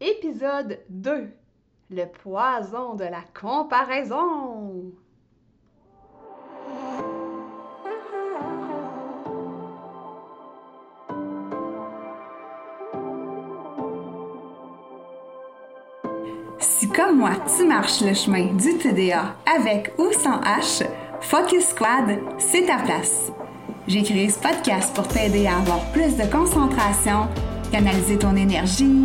épisode 2, le poison de la comparaison. Si comme moi, tu marches le chemin du TDA avec ou sans H, Focus Squad, c'est ta place. J'ai créé ce podcast pour t'aider à avoir plus de concentration, canaliser ton énergie,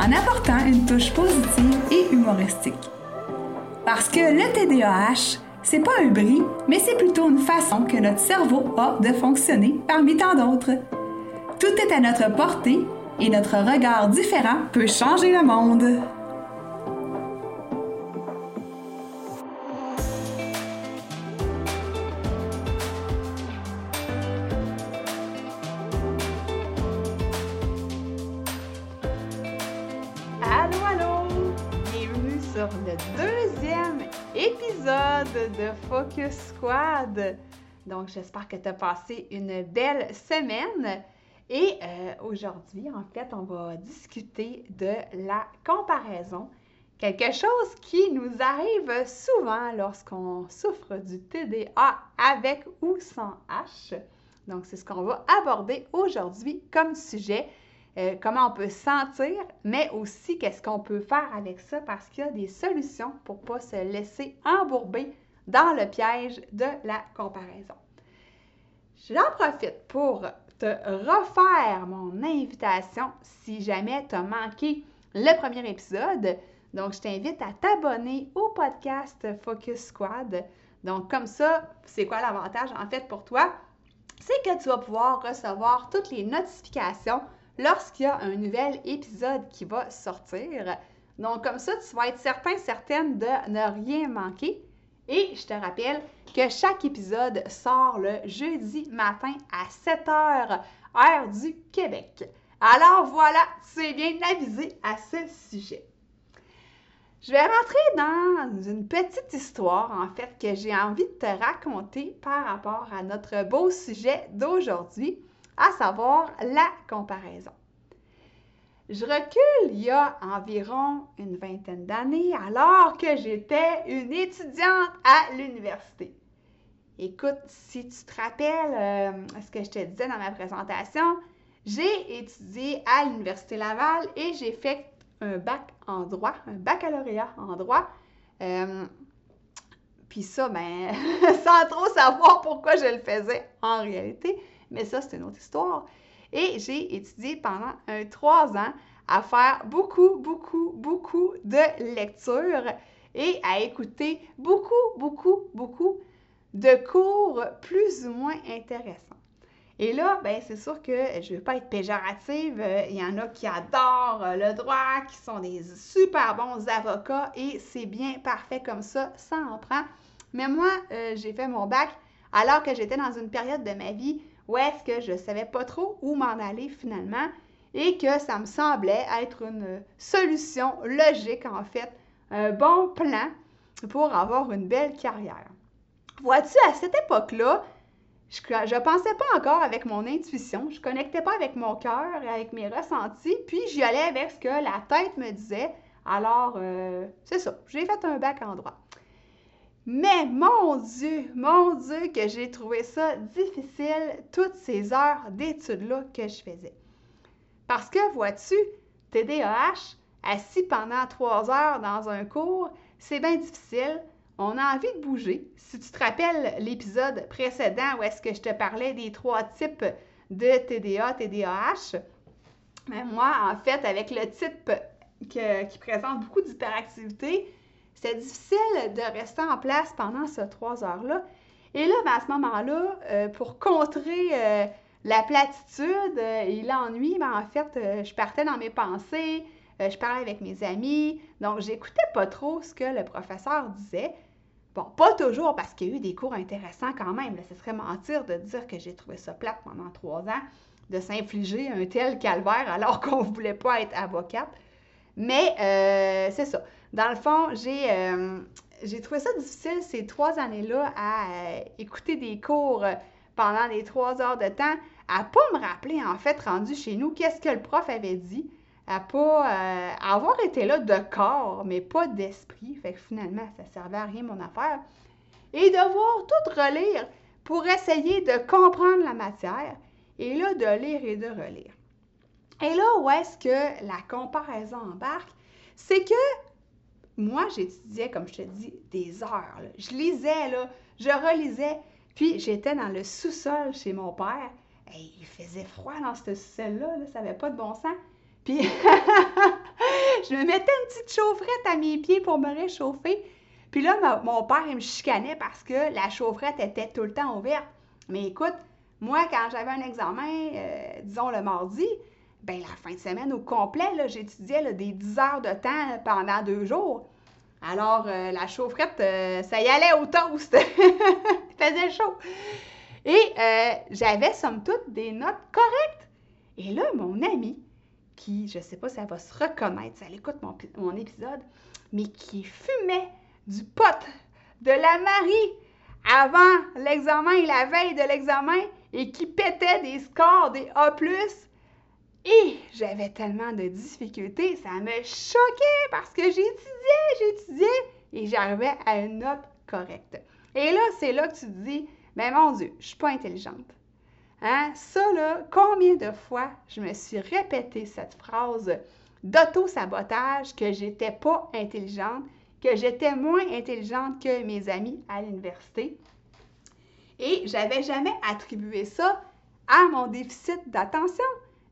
en apportant une touche positive et humoristique. Parce que le TDAH, c'est pas un bris, mais c'est plutôt une façon que notre cerveau a de fonctionner parmi tant d'autres. Tout est à notre portée et notre regard différent peut changer le monde. Épisode de Focus Squad. Donc, j'espère que tu as passé une belle semaine. Et euh, aujourd'hui, en fait, on va discuter de la comparaison. Quelque chose qui nous arrive souvent lorsqu'on souffre du TDA avec ou sans H. Donc, c'est ce qu'on va aborder aujourd'hui comme sujet. Euh, comment on peut se sentir, mais aussi qu'est-ce qu'on peut faire avec ça parce qu'il y a des solutions pour ne pas se laisser embourber dans le piège de la comparaison. J'en profite pour te refaire mon invitation si jamais tu as manqué le premier épisode. Donc, je t'invite à t'abonner au podcast Focus Squad. Donc, comme ça, c'est quoi l'avantage en fait pour toi? C'est que tu vas pouvoir recevoir toutes les notifications lorsqu'il y a un nouvel épisode qui va sortir. Donc, comme ça, tu vas être certain, certaine de ne rien manquer. Et je te rappelle que chaque épisode sort le jeudi matin à 7 h, heure du Québec. Alors voilà, tu es bien avisé à ce sujet. Je vais rentrer dans une petite histoire, en fait, que j'ai envie de te raconter par rapport à notre beau sujet d'aujourd'hui, à savoir la comparaison. Je recule il y a environ une vingtaine d'années alors que j'étais une étudiante à l'université. Écoute, si tu te rappelles euh, ce que je te disais dans ma présentation, j'ai étudié à l'Université Laval et j'ai fait un bac en droit, un baccalauréat en droit. Euh, Puis ça, ben, sans trop savoir pourquoi je le faisais en réalité, mais ça, c'est une autre histoire. Et j'ai étudié pendant trois ans à faire beaucoup, beaucoup, beaucoup de lectures et à écouter beaucoup, beaucoup, beaucoup de cours plus ou moins intéressants. Et là, ben, c'est sûr que je ne veux pas être péjorative. Il y en a qui adorent le droit, qui sont des super bons avocats et c'est bien parfait comme ça, ça en prend. Mais moi, euh, j'ai fait mon bac alors que j'étais dans une période de ma vie où est-ce que je ne savais pas trop où m'en aller finalement et que ça me semblait être une solution logique en fait, un bon plan pour avoir une belle carrière. Vois-tu, à cette époque-là, je ne pensais pas encore avec mon intuition, je ne connectais pas avec mon cœur, avec mes ressentis, puis j'y allais avec ce que la tête me disait. Alors, euh, c'est ça, j'ai fait un bac en droit. Mais mon Dieu, mon Dieu, que j'ai trouvé ça difficile, toutes ces heures d'études-là que je faisais. Parce que, vois-tu, TDAH, assis pendant trois heures dans un cours, c'est bien difficile. On a envie de bouger. Si tu te rappelles l'épisode précédent où est-ce que je te parlais des trois types de TDA, TDAH, ben moi, en fait, avec le type qui présente beaucoup d'hyperactivité, c'est difficile de rester en place pendant ces trois heures-là. Et là, ben, à ce moment-là, euh, pour contrer euh, la platitude euh, et l'ennui, ben, en fait, je partais dans mes pensées, je parlais avec mes amis, donc j'écoutais pas trop ce que le professeur disait. Bon, pas toujours parce qu'il y a eu des cours intéressants quand même. ce serait mentir de dire que j'ai trouvé ça plate pendant trois ans, de s'infliger un tel calvaire alors qu'on ne voulait pas être avocate. Mais euh, c'est ça. Dans le fond, j'ai, euh, j'ai trouvé ça difficile ces trois années-là à euh, écouter des cours pendant les trois heures de temps, à pas me rappeler, en fait, rendu chez nous, qu'est-ce que le prof avait dit, à pas avoir été là de corps, mais pas d'esprit. Fait que finalement, ça servait à rien mon affaire. Et devoir tout relire pour essayer de comprendre la matière, et là, de lire et de relire. Et là, où est-ce que la comparaison embarque? C'est que moi, j'étudiais, comme je te dis, des heures. Je lisais, là, je relisais. Puis j'étais dans le sous-sol chez mon père. Et il faisait froid dans ce sous-sol-là, ça n'avait pas de bon sens. Puis je me mettais une petite chaufferette à mes pieds pour me réchauffer. Puis là, mon père, il me chicanait parce que la chaufferette était tout le temps ouverte. Mais écoute, moi, quand j'avais un examen, euh, disons le mardi, ben la fin de semaine au complet, j'étudiais des 10 heures de temps pendant deux jours. Alors, euh, la chaufferette, euh, ça y allait au toast. Il faisait chaud. Et euh, j'avais, somme toute, des notes correctes. Et là, mon ami, qui, je ne sais pas si elle va se reconnaître si elle écoute mon, mon épisode, mais qui fumait du pot de la Marie avant l'examen et la veille de l'examen et qui pétait des scores, des A+, et j'avais tellement de difficultés, ça me choquait parce que j'étudiais, j'étudiais et j'arrivais à une note correcte. Et là, c'est là que tu te dis, mais mon Dieu, je suis pas intelligente. Hein? Ça, là, combien de fois je me suis répété cette phrase d'auto-sabotage que j'étais pas intelligente, que j'étais moins intelligente que mes amis à l'université? Et j'avais jamais attribué ça à mon déficit d'attention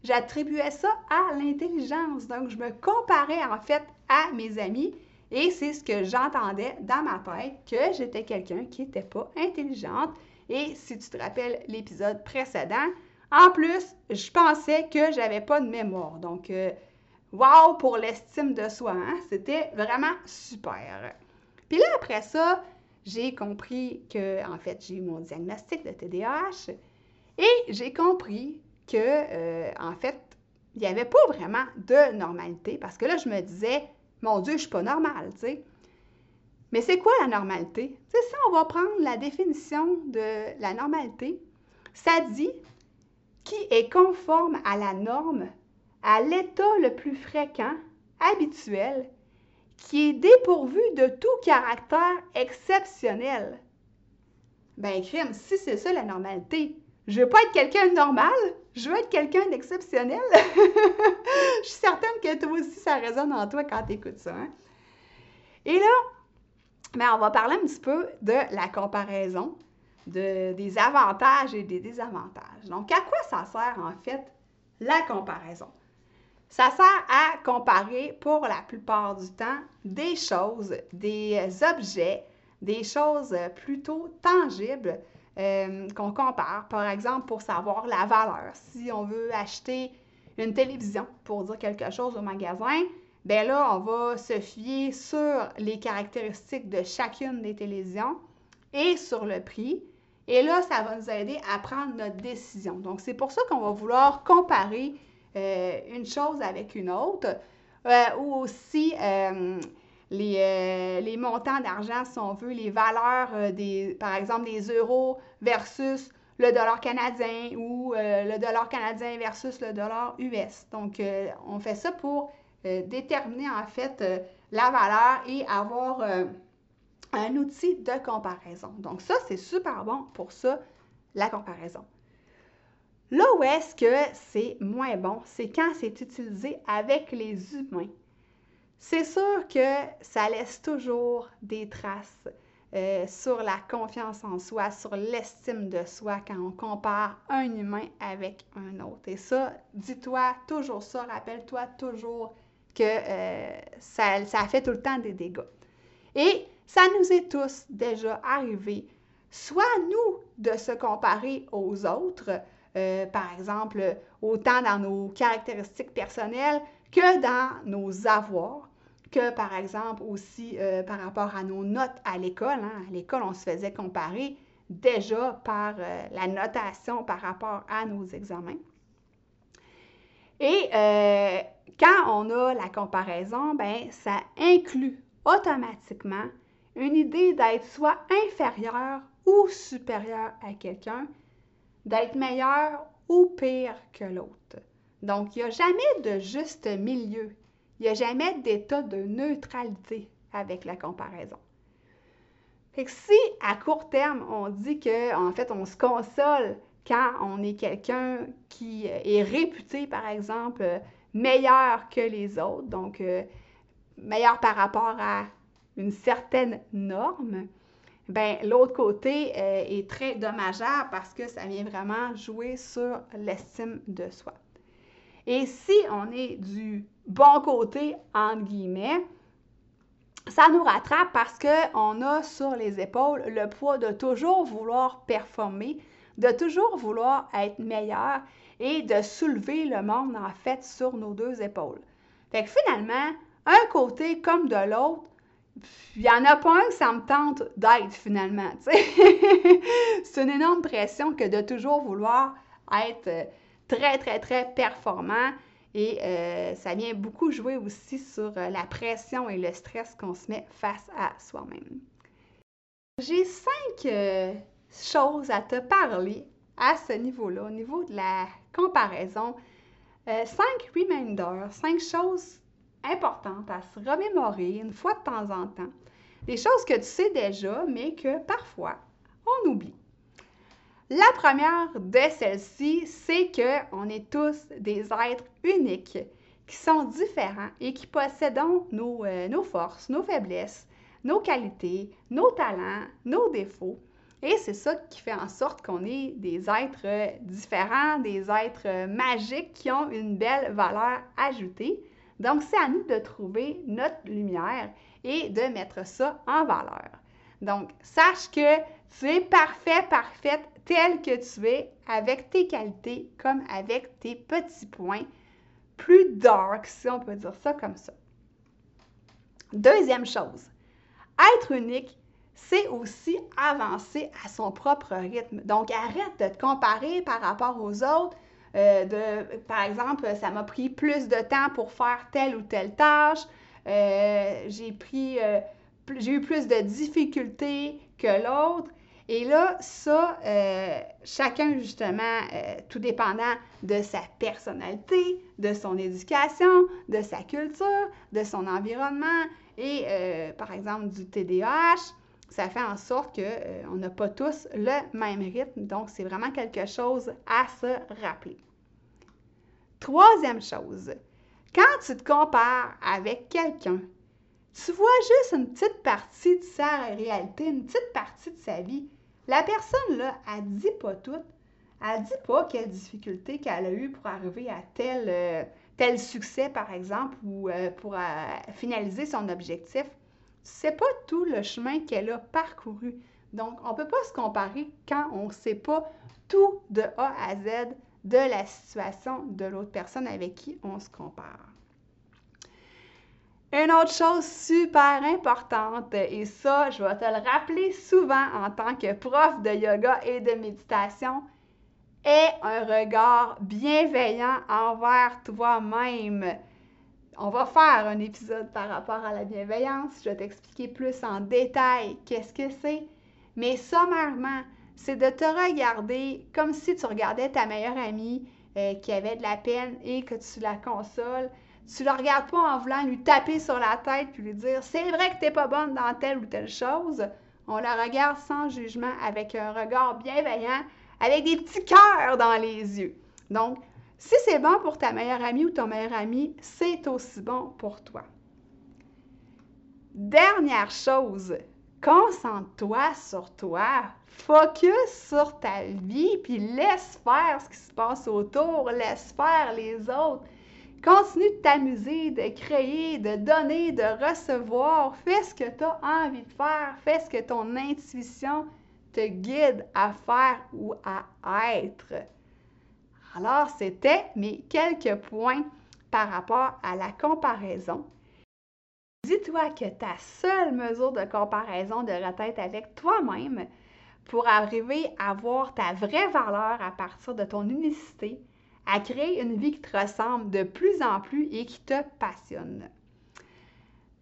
j'attribuais ça à l'intelligence. Donc, je me comparais en fait à mes amis et c'est ce que j'entendais dans ma tête, que j'étais quelqu'un qui n'était pas intelligente. Et si tu te rappelles l'épisode précédent, en plus, je pensais que j'avais pas de mémoire. Donc, euh, wow pour l'estime de soi, hein? c'était vraiment super. Puis là, après ça, j'ai compris que, en fait, j'ai eu mon diagnostic de TDAH et j'ai compris que, euh, en fait, il n'y avait pas vraiment de normalité parce que là, je me disais, mon Dieu, je ne suis pas normale, tu sais. Mais c'est quoi la normalité? Tu sais, si on va prendre la définition de la normalité, ça dit qui est conforme à la norme, à l'état le plus fréquent, habituel, qui est dépourvu de tout caractère exceptionnel. Ben, crime, si c'est ça la normalité, je veux pas être quelqu'un de normal, je veux être quelqu'un d'exceptionnel. je suis certaine que toi aussi, ça résonne en toi quand tu écoutes ça. Hein. Et là, ben, on va parler un petit peu de la comparaison, de, des avantages et des désavantages. Donc, à quoi ça sert en fait la comparaison? Ça sert à comparer pour la plupart du temps des choses, des objets, des choses plutôt tangibles euh, qu'on compare, par exemple, pour savoir la valeur. Si on veut acheter une télévision pour dire quelque chose au magasin, ben là, on va se fier sur les caractéristiques de chacune des télévisions et sur le prix. Et là, ça va nous aider à prendre notre décision. Donc, c'est pour ça qu'on va vouloir comparer euh, une chose avec une autre euh, ou aussi euh, les, montants d'argent, si on veut, les valeurs, euh, des, par exemple, des euros versus le dollar canadien ou euh, le dollar canadien versus le dollar US. Donc, on fait ça pour déterminer en fait la valeur et avoir un outil de comparaison. Donc, ça, c'est super bon pour ça, la comparaison. Là où est-ce que c'est moins bon, c'est quand c'est utilisé avec les humains. C'est sûr que ça laisse toujours des traces euh, sur la confiance en soi, sur l'estime de soi quand on compare un humain avec un autre. Et ça, dis-toi toujours ça, rappelle-toi toujours que euh, ça, fait tout le temps des dégâts. Et ça nous est tous déjà arrivé, soit nous, de se comparer aux autres, euh, par exemple, autant dans nos caractéristiques personnelles que dans nos avoirs, que par exemple aussi euh, par rapport à nos notes à l'école. Hein. À l'école, on se faisait comparer déjà par euh, la notation par rapport à nos examens. Et euh, quand on a la comparaison, ben, ça inclut automatiquement une idée d'être soit inférieur ou supérieur à quelqu'un, d'être meilleur ou pire que l'autre. Donc, il n'y a jamais de juste milieu. Il n'y a jamais d'état de neutralité avec la comparaison. Que si à court terme, on dit qu'en en fait, on se console quand on est quelqu'un qui est réputé, par exemple, meilleur que les autres, donc euh, meilleur par rapport à une certaine norme, ben l'autre côté euh, est très dommageable parce que ça vient vraiment jouer sur l'estime de soi. Et si on est du bon côté, entre guillemets, ça nous rattrape parce qu'on a sur les épaules le poids de toujours vouloir performer, de toujours vouloir être meilleur et de soulever le monde en fait sur nos deux épaules. Fait que finalement, un côté comme de l'autre, il n'y en a pas un que ça me tente d'être finalement. C'est une énorme pression que de toujours vouloir être très, très, très performant et euh, ça vient beaucoup jouer aussi sur euh, la pression et le stress qu'on se met face à soi-même. J'ai cinq euh, choses à te parler à ce niveau-là, au niveau de la comparaison. cinq reminders, cinq choses importantes à se remémorer une fois de temps en temps. Des choses que tu sais déjà, mais que parfois on oublie. La première de celles-ci, c'est qu'on est tous des êtres uniques qui sont différents et qui possèdent nos, euh, nos forces, nos faiblesses, nos qualités, nos talents, nos défauts. Et c'est ça qui fait en sorte qu'on est des êtres différents, des êtres magiques qui ont une belle valeur ajoutée. Donc, c'est à nous de trouver notre lumière et de mettre ça en valeur. Donc, sache que tu es parfait, parfaite tel que tu es, avec tes qualités comme avec tes petits points, plus dark, si on peut dire ça comme ça. Deuxième chose, être unique, c'est aussi avancer à son propre rythme. Donc, arrête de te comparer par rapport aux autres. Euh, par exemple, ça m'a pris plus de temps pour faire telle ou telle tâche. Euh, j'ai pris, euh, j'ai eu plus de difficultés que l'autre. Et là, ça, euh, chacun justement, euh, tout dépendant de sa personnalité, de son éducation, de sa culture, de son environnement et euh, par exemple du TDAH, ça fait en sorte qu'on n'a pas tous le même rythme. Donc, c'est vraiment quelque chose à se rappeler. Troisième chose, quand tu te compares avec quelqu'un, tu vois juste une petite partie de sa réalité, une petite partie de sa vie. La personne, là, elle dit pas tout. Elle dit pas quelle difficulté qu'elle a eue pour arriver à tel, euh, tel succès, par exemple, ou euh, pour euh, finaliser son objectif. C'est pas tout le chemin qu'elle a parcouru. Donc, on ne peut pas se comparer quand on ne sait pas tout de A à Z de la situation de l'autre personne avec qui on se compare. Une autre chose super importante, et ça, je vais te le rappeler souvent en tant que prof de yoga et de méditation, est un regard bienveillant envers toi-même. On va faire un épisode par rapport à la bienveillance. Je vais t'expliquer plus en détail qu'est-ce que c'est. Mais sommairement, c'est de te regarder comme si tu regardais ta meilleure amie euh, qui avait de la peine et que tu la consoles tu le regardes pas en voulant lui taper sur la tête puis lui dire c'est vrai que tu n'es pas bonne dans telle ou telle chose. On la regarde sans jugement, avec un regard bienveillant, avec des petits cœurs dans les yeux. Donc, si c'est bon pour ta meilleure amie ou ton meilleur ami, c'est aussi bon pour toi. Dernière chose, concentre-toi sur toi. Focus sur ta vie, puis laisse faire ce qui se passe autour, laisse faire les autres. Continue de t'amuser, de créer, de donner, de recevoir. Fais ce que tu as envie de faire. Fais ce que ton intuition te guide à faire ou à être. Alors, c'était mes quelques points par rapport à la comparaison. Dis-toi que ta seule mesure de comparaison devrait être avec toi-même pour arriver à voir ta vraie valeur à partir de ton unicité, à créer une vie qui te ressemble de plus en plus et qui te passionne.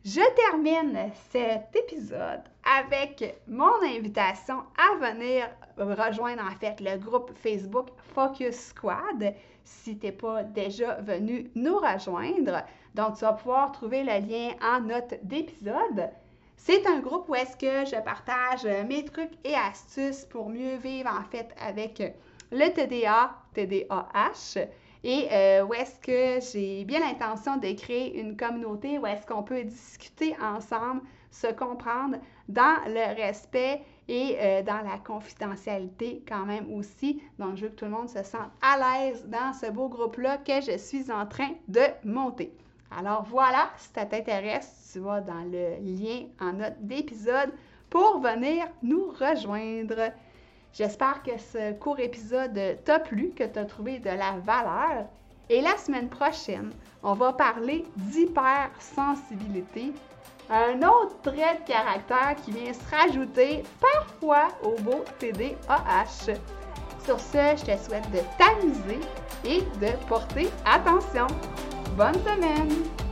Je termine cet épisode avec mon invitation à venir rejoindre en fait le groupe Facebook Focus Squad si tu n'es pas déjà venu nous rejoindre. Donc, tu vas pouvoir trouver le lien en note d'épisode. C'est un groupe où est-ce que je partage mes trucs et astuces pour mieux vivre en fait avec le TDA, TDAH et euh, où est-ce que j'ai bien l'intention de créer une communauté où est-ce qu'on peut discuter ensemble, se comprendre dans le respect et euh, dans la confidentialité quand même aussi. Donc, je veux que tout le monde se sente à l'aise dans ce beau groupe-là que je suis en train de monter. Alors voilà, si ça t'intéresse, tu vas dans le lien en note d'épisode pour venir nous rejoindre. J'espère que ce court épisode t'a plu, que tu as trouvé de la valeur. Et la semaine prochaine, on va parler d'hypersensibilité, un autre trait de caractère qui vient se rajouter parfois au beau TDAH. Sur ce, je te souhaite de t'amuser et de porter attention. Bonne semaine!